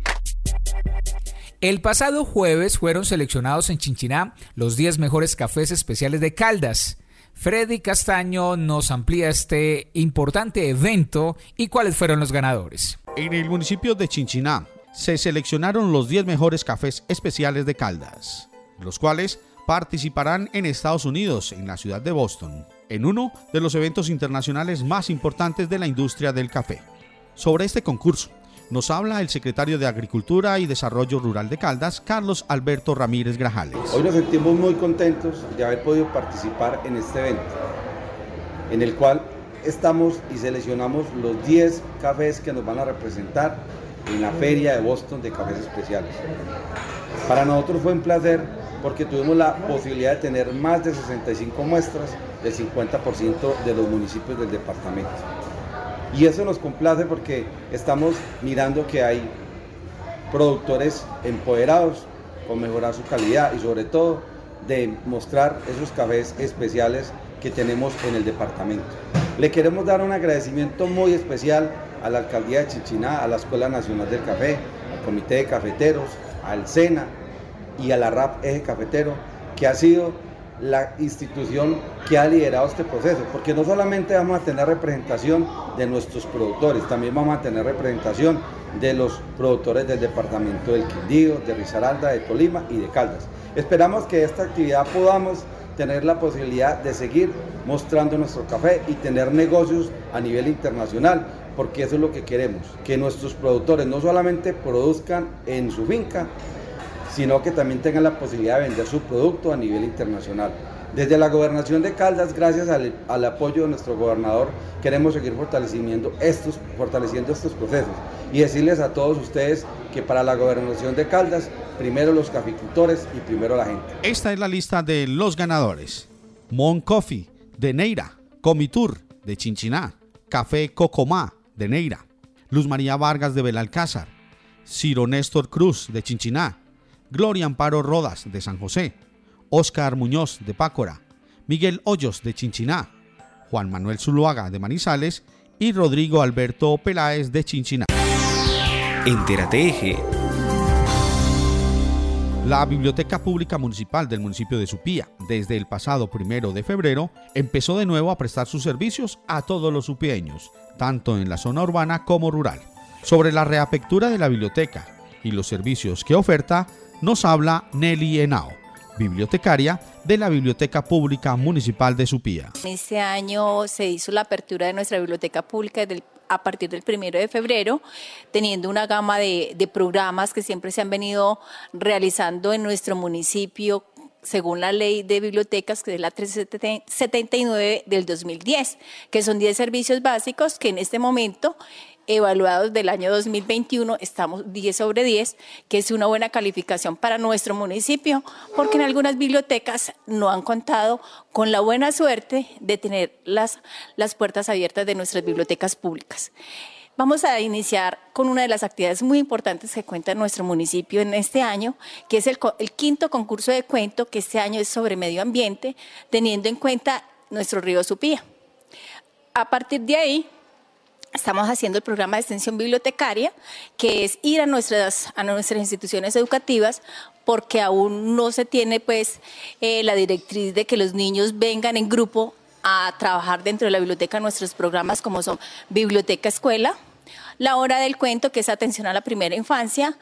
El pasado jueves fueron seleccionados en Chinchiná los 10 mejores cafés especiales de Caldas. Freddy Castaño nos amplía este importante evento y cuáles fueron los ganadores. En el municipio de Chinchiná se seleccionaron los 10 mejores cafés especiales de Caldas, los cuales participarán en Estados Unidos, en la ciudad de Boston, en uno de los eventos internacionales más importantes de la industria del café. Sobre este concurso, nos habla el secretario de Agricultura y Desarrollo Rural de Caldas, Carlos Alberto Ramírez Grajales. Hoy nos sentimos muy contentos de haber podido participar en este evento, en el cual estamos y seleccionamos los 10 cafés que nos van a representar en la feria de Boston de cafés especiales. Para nosotros fue un placer porque tuvimos la posibilidad de tener más de 65 muestras del 50% de los municipios del departamento. Y eso nos complace porque estamos mirando que hay productores empoderados con mejorar su calidad y sobre todo de mostrar esos cafés especiales que tenemos en el departamento. Le queremos dar un agradecimiento muy especial a la Alcaldía de Chichiná, a la Escuela Nacional del Café, al Comité de Cafeteros, al SENA, y a la RAP Eje Cafetero, que ha sido la institución que ha liderado este proceso, porque no solamente vamos a tener representación de nuestros productores, también vamos a tener representación de los productores del departamento del Quindío, de Risaralda, de Tolima y de Caldas. Esperamos que esta actividad podamos tener la posibilidad de seguir mostrando nuestro café y tener negocios a nivel internacional, porque eso es lo que queremos, que nuestros productores no solamente produzcan en su finca, sino que también tengan la posibilidad de vender su producto a nivel internacional. Desde la gobernación de Caldas, gracias al, apoyo de nuestro gobernador, queremos seguir fortaleciendo estos, fortaleciendo estos procesos y decirles a todos ustedes que para la gobernación de Caldas, primero los caficultores y primero la gente. Esta es la lista de los ganadores. Mon Coffee, de Neira. Comitur, de Chinchiná. Café Cocomá, de Neira. Luz María Vargas, de Belalcázar. Ciro Néstor Cruz, de Chinchiná. Gloria Amparo Rodas, de San José. Oscar Muñoz de Pácora, Miguel Hoyos de Chinchiná, Juan Manuel Zuluaga de Manizales y Rodrigo Alberto Peláez de Chinchiná. Entérate La Biblioteca Pública Municipal del municipio de Supía, desde el pasado primero de febrero, empezó de nuevo a prestar sus servicios a todos los supieños, tanto en la zona urbana como rural. Sobre la reapertura de la biblioteca y los servicios que oferta, nos habla Nelly Henao bibliotecaria de la Biblioteca Pública Municipal de Supía. Este año se hizo la apertura de nuestra biblioteca pública a partir del primero de febrero, teniendo una gama de, de programas que siempre se han venido realizando en nuestro municipio según la ley de bibliotecas, que es la 379 del 2010, que son 10 servicios básicos que en este momento evaluados del año 2021, estamos 10 sobre 10, que es una buena calificación para nuestro municipio, porque en algunas bibliotecas no han contado con la buena suerte de tener las, las puertas abiertas de nuestras bibliotecas públicas. Vamos a iniciar con una de las actividades muy importantes que cuenta nuestro municipio en este año, que es el, el, quinto concurso de cuento, que este año es sobre medio ambiente, teniendo en cuenta nuestro río Supía. A partir de ahí, Estamos haciendo el programa de extensión bibliotecaria, que es ir a nuestras, a nuestras instituciones educativas porque aún no se tiene pues eh, la directriz de que los niños vengan en grupo a trabajar dentro de la biblioteca nuestros programas como son Biblioteca Escuela, La Hora del Cuento, que es atención a la primera infancia,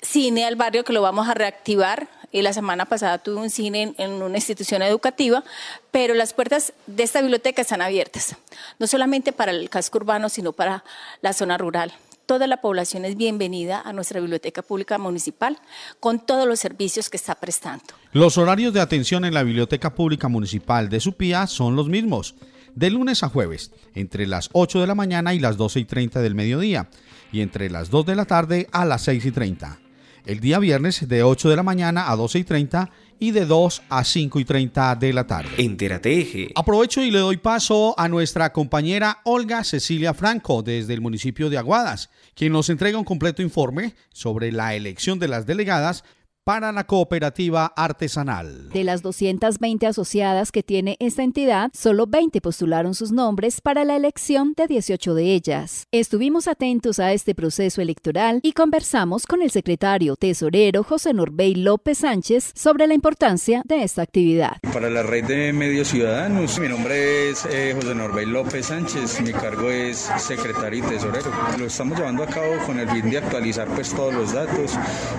Cine al Barrio, que lo vamos a reactivar, y la semana pasada tuve un cine en, una institución educativa, pero las puertas de esta biblioteca están abiertas, no solamente para el casco urbano, sino para la zona rural. Toda la población es bienvenida a nuestra biblioteca pública municipal con todos los servicios que está prestando. Los horarios de atención en la biblioteca pública municipal de Supía son los mismos de lunes a jueves, entre las 8 de la mañana y las 12 y 30 del mediodía, y entre las 2 de la tarde a las 6 y 30 el día viernes de 8 de la mañana a 12 y 30 y de 2 a 5 y 30 de la tarde. Entérate Aprovecho y le doy paso a nuestra compañera Olga Cecilia Franco desde el municipio de Aguadas, quien nos entrega un completo informe sobre la elección de las delegadas para la cooperativa artesanal. De las 220 asociadas que tiene esta entidad, solo 20 postularon sus nombres para la elección de 18 de ellas. Estuvimos atentos a este proceso electoral y conversamos con el secretario tesorero José Norbey López Sánchez sobre la importancia de esta actividad. Para la red de medios ciudadanos, mi nombre es eh, José Norbey López Sánchez, mi cargo es secretario y tesorero. Lo estamos llevando a cabo con el fin de actualizar pues todos los datos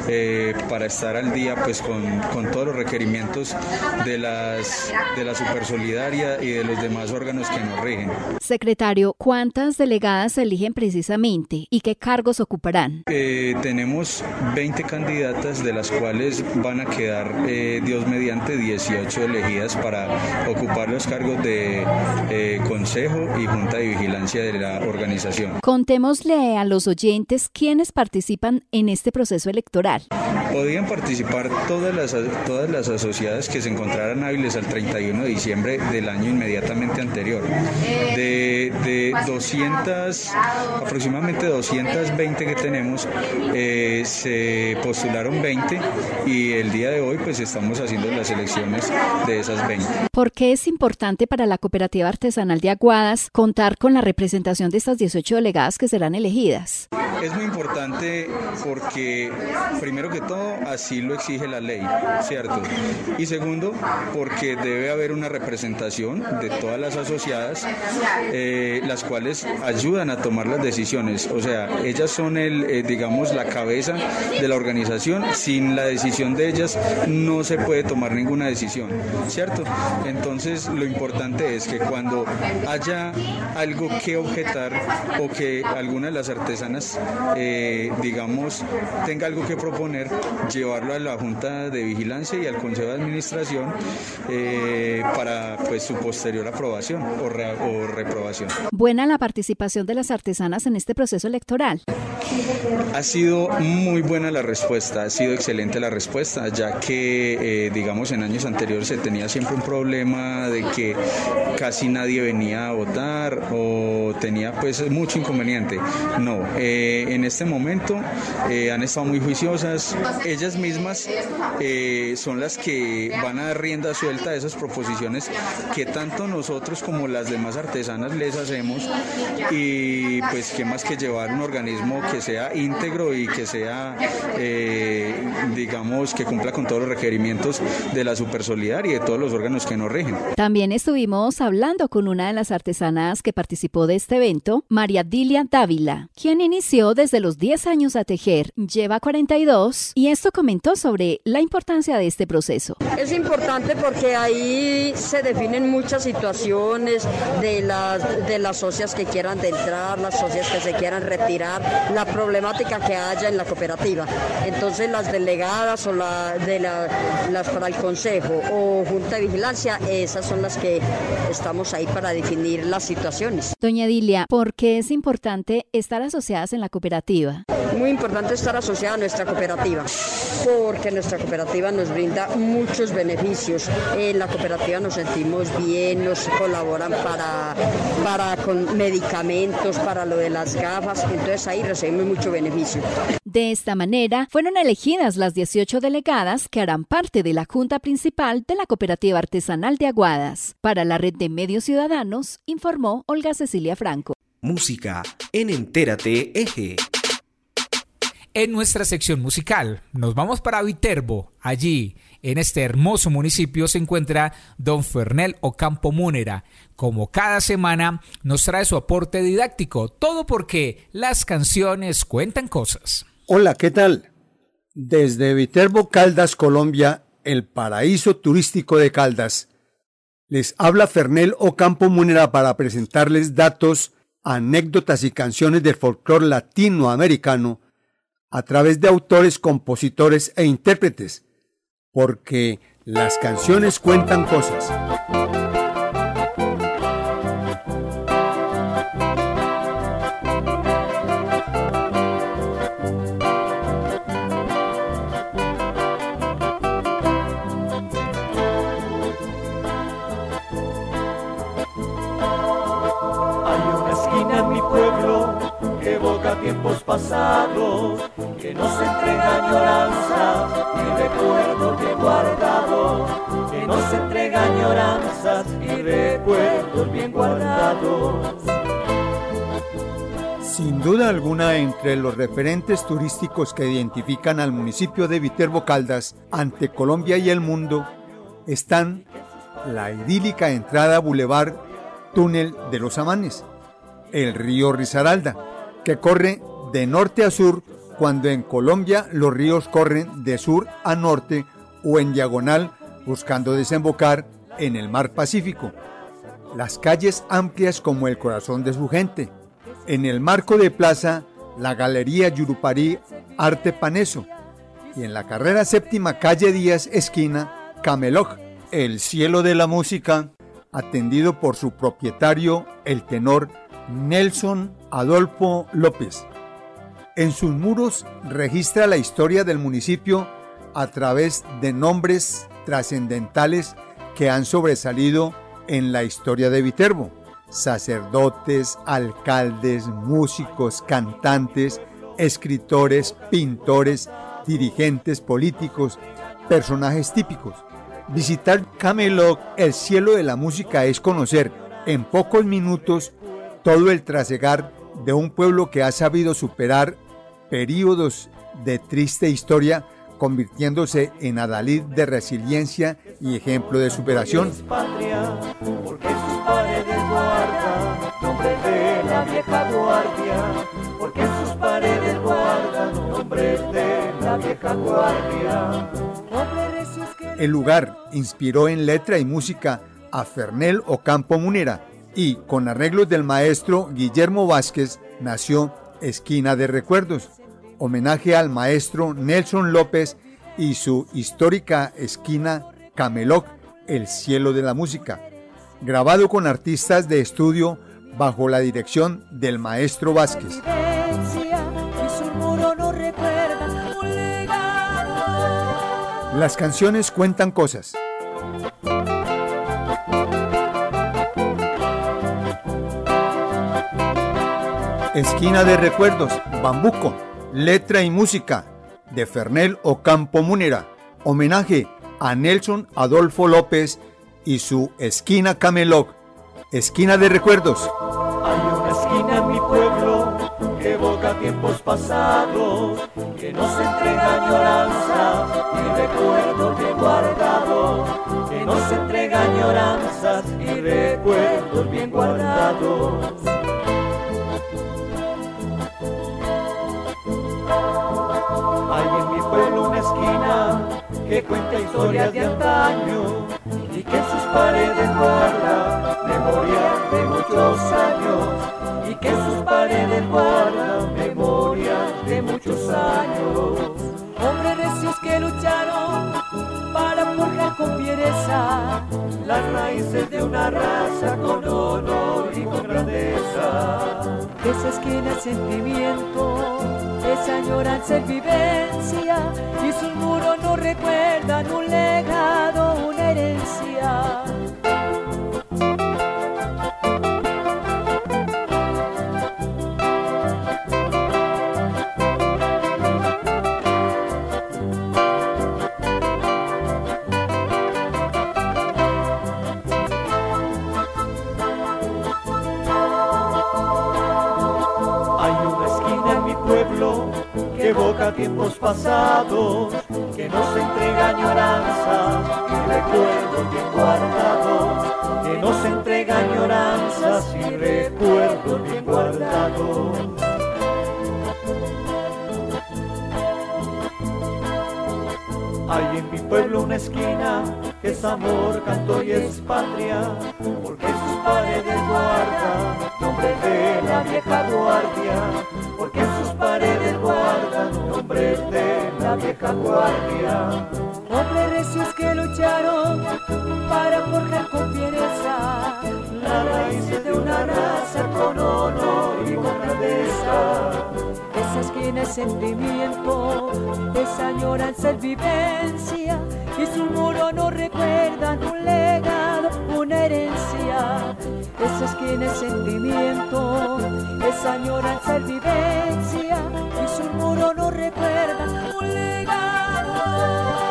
eh, para estar al día pues con, con, todos los requerimientos de, las, de la Supersolidaria y de los demás órganos que nos rigen. Secretario, ¿cuántas delegadas se eligen precisamente y qué cargos ocuparán? Eh, tenemos 20 candidatas de las cuales van a quedar, eh, Dios mediante, 18 elegidas para ocupar los cargos de eh, Consejo y Junta de Vigilancia de la organización. Contémosle a los oyentes quiénes participan en este proceso electoral. Podían participar participar todas las, todas las asociadas que se encontraran hábiles al 31 de diciembre del año inmediatamente anterior. De, de 200, aproximadamente 220 que tenemos, eh, se postularon 20 y el día de hoy pues estamos haciendo las elecciones de esas 20. ¿Por qué es importante para la cooperativa artesanal de Aguadas contar con la representación de estas 18 delegadas que serán elegidas? es muy importante porque, primero que todo, así lo exige la ley, ¿cierto? Y segundo, porque debe haber una representación de todas las asociadas, eh, las cuales ayudan a tomar las decisiones. O sea, ellas son el, eh, digamos, la cabeza de la organización. Sin la decisión de ellas no se puede tomar ninguna decisión, ¿cierto? Entonces, lo importante es que cuando haya algo que objetar o que alguna de las artesanas, eh, digamos, tenga algo que proponer, llevarlo a la Junta de Vigilancia y al Consejo de Administración eh, para pues, su posterior aprobación o, o reprobación. Buena la participación de las artesanas en este proceso electoral. Ha sido muy buena la respuesta, ha sido excelente la respuesta, ya que, eh, digamos, en años anteriores se tenía siempre un problema de que casi nadie venía a votar o tenía pues mucho inconveniente. No, eh, en este momento eh, han estado muy juiciosas, ellas mismas son las que van a dar rienda suelta a esas proposiciones que tanto nosotros como las demás artesanas les hacemos y pues qué más que llevar un organismo que sea íntegro y que sea, eh, digamos, que cumpla con todos los requerimientos de la Supersolidaria y de todos los órganos que nos rigen. También estuvimos hablando con una de las artesanas que participó de este evento, María Dilia Dávila, quien inició desde los 10 años a tejer, lleva 42 y esto comentó sobre la importancia de este proceso. Es importante porque ahí se definen muchas situaciones de las, de las socias que quieran entrar, las socias que se quieran retirar, la problemática que haya en la cooperativa. Entonces las delegadas o la, de las para el consejo o junta de vigilancia, esas son las que estamos ahí para definir las situaciones. Doña Dilia, ¿por qué es importante estar asociadas en la cooperativa? Muy importante estar asociada a nuestra cooperativa, porque nuestra cooperativa nos brinda muchos beneficios. En la cooperativa nos sentimos bien, nos colaboran para, para con medicamentos, para lo de las gafas, entonces ahí recibimos mucho beneficio. De esta manera, fueron elegidas las 18 delegadas que harán parte de la Junta Principal de la Cooperativa Artesanal de Aguadas. Para la red de medios ciudadanos, informó Olga Cecilia Franco. Música en Entérate Eje. En nuestra sección musical, nos vamos para Viterbo. Allí, en este hermoso municipio, se encuentra don Fernel Ocampo Múnera. Como cada semana, nos trae su aporte didáctico. Todo porque las canciones cuentan cosas. Hola, ¿qué tal? Desde Viterbo, Caldas, Colombia, el paraíso turístico de Caldas. Les habla Fernel Ocampo Múnera para presentarles datos, anécdotas y canciones del folclore latinoamericano a través de autores, compositores e intérpretes, porque las canciones cuentan cosas. Tiempos pasados que nos entrega añoranzas y recuerdos bien guardados, que nos entrega añoranzas y recuerdos bien guardados. Sin duda alguna, entre los referentes turísticos que identifican al municipio de Viterbo Caldas ante Colombia y el mundo, están la idílica entrada Boulevard Túnel de los Amanes, el río Risaralda, que corre de norte a sur cuando en Colombia los ríos corren de sur a norte o en diagonal buscando desembocar en el mar Pacífico. Las calles amplias como el corazón de su gente. En el marco de plaza, la Galería Yurupari Arte Paneso. Y en la carrera séptima calle Díaz, esquina, Cameloj, el cielo de la música, atendido por su propietario, el tenor Nelson Adolfo López. En sus muros registra la historia del municipio a través de nombres trascendentales que han sobresalido en la historia de Viterbo. Sacerdotes, alcaldes, músicos, cantantes, escritores, pintores, dirigentes políticos, personajes típicos. Visitar Camelot, el cielo de la música, es conocer en pocos minutos todo el trasegar de un pueblo que ha sabido superar períodos de triste historia convirtiéndose en adalid de resiliencia y ejemplo de superación. El lugar inspiró en letra y música a Fernel Ocampo Munera y con arreglos del maestro Guillermo Vázquez nació Esquina de Recuerdos, homenaje al maestro Nelson López y su histórica esquina Cameloc, el cielo de la música, grabado con artistas de estudio bajo la dirección del maestro Vázquez. Las canciones cuentan cosas. Esquina de Recuerdos, Bambuco, letra y música de Fernel Ocampo Munera, homenaje a Nelson Adolfo López y su Esquina Cameloc, Esquina de Recuerdos. Hay una esquina en mi pueblo que evoca tiempos pasados, que nos entrega añoranzas y recuerdos bien guardados, que nos entrega añoranzas y recuerdos bien guardados. Que cuenta historias de antaño y que en sus paredes guarda memoria de muchos años y que en sus paredes guarda memoria de muchos años. Con fiereza las raíces de una raza con honor y con grandeza. Esa esquina es sentimiento, esa añoranza es vivencia y sus muros nos recuerdan un legado, una herencia. Evoca tiempos pasados, que nos entrega añoranzas y recuerdos bien guardados, que nos entrega añoranzas y recuerdos bien guardados. Hay en mi pueblo una esquina que es amor, canto y es patria, porque sus paredes guardan vieja guardia. Hombres recios que lucharon para forjar con fiereza las raíces de una raza con honor y con grandeza. Esa esquina es sentimiento, esa añoranza es vivencia y su muro nos recuerdan un legado, una herencia. Esa esquina es sentimiento, esa añoranza vivencia y su muro nos recuerdan un legado.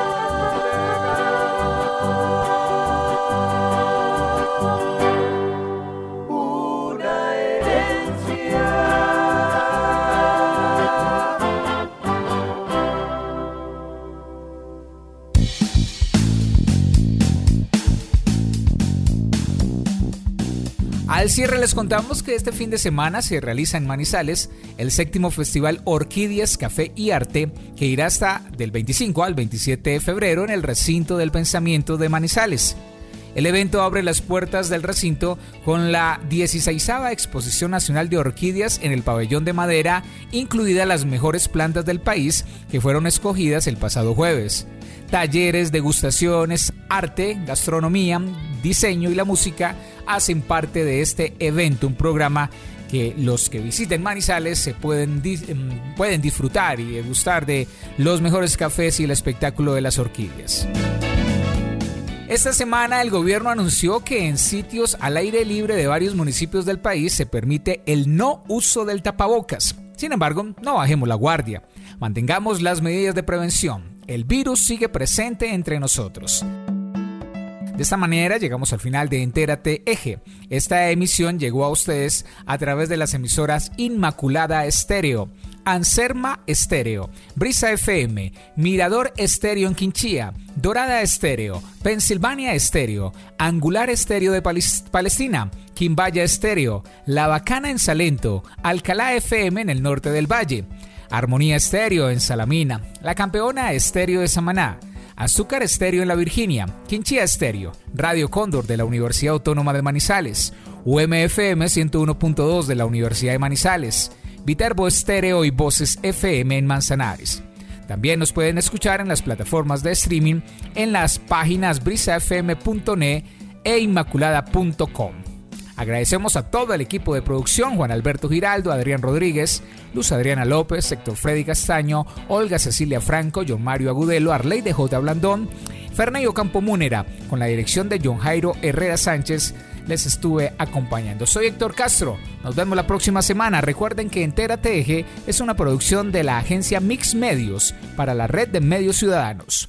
Cierre les contamos que este fin de semana se realiza en Manizales el séptimo festival Orquídeas, Café y Arte que irá hasta del 25 al 27 de febrero en el recinto del pensamiento de Manizales. El evento abre las puertas del recinto con la 16 Exposición Nacional de Orquídeas en el pabellón de madera, incluidas las mejores plantas del país que fueron escogidas el pasado jueves. Talleres, degustaciones, arte, gastronomía, diseño y la música hacen parte de este evento, un programa que los que visiten Manizales se pueden, pueden disfrutar y degustar de los mejores cafés y el espectáculo de las orquídeas. Esta semana el gobierno anunció que en sitios al aire libre de varios municipios del país se permite el no uso del tapabocas. Sin embargo, no bajemos la guardia. Mantengamos las medidas de prevención. El virus sigue presente entre nosotros. De esta manera llegamos al final de Entérate Eje. Esta emisión llegó a ustedes a través de las emisoras Inmaculada Estéreo, Anserma Estéreo, Brisa FM, Mirador Estéreo en Quinchía, Dorada Estéreo, Pensilvania Estéreo, Angular Estéreo de Palestina, Quimbaya Estéreo, La Bacana en Salento, Alcalá FM en el norte del valle, Armonía Estéreo en Salamina, La Campeona Estéreo de Samaná, Azúcar Estéreo en la Virginia, Quinchía Estéreo, Radio Cóndor de la Universidad Autónoma de Manizales, UMFM 101.2 de la Universidad de Manizales, Viterbo Estéreo y Voces FM en Manzanares. También nos pueden escuchar en las plataformas de streaming en las páginas brisafm.net e inmaculada.com. Agradecemos a todo el equipo de producción, Juan Alberto Giraldo, Adrián Rodríguez, Luz Adriana López, Héctor Freddy Castaño, Olga Cecilia Franco, John Mario Agudelo, Arley de J. Blandón, Fernando Campo Múnera, con la dirección de John Jairo Herrera Sánchez, les estuve acompañando. Soy Héctor Castro, nos vemos la próxima semana. Recuerden que Entera TG es una producción de la agencia Mix Medios para la red de medios ciudadanos.